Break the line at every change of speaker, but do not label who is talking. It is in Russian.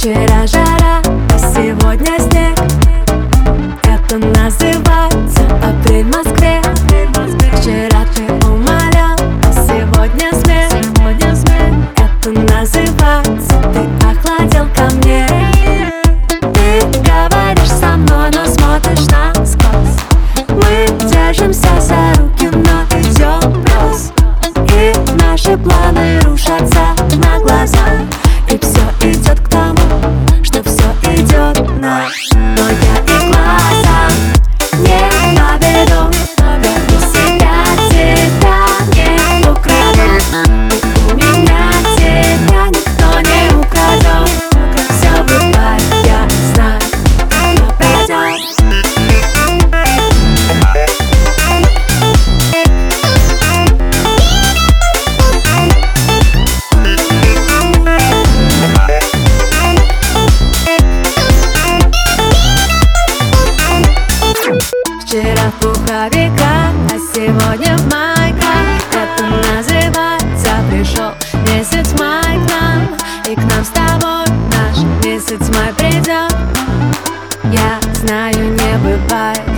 Вчера жара, а сегодня снег. Как он называется? Апрель в Москве. Вчера ты умолял, а сегодня смех Это называется, ты охладел ко мне. Ты говоришь со мной, но смотришь на насквозь. Мы держимся за руки, но идем брос И наши планы рушатся на глазах И все идет к тому Сегодня в май класс Это называется пришел месяц май к нам. И к нам с тобой наш месяц май придет. Я знаю, не бывает.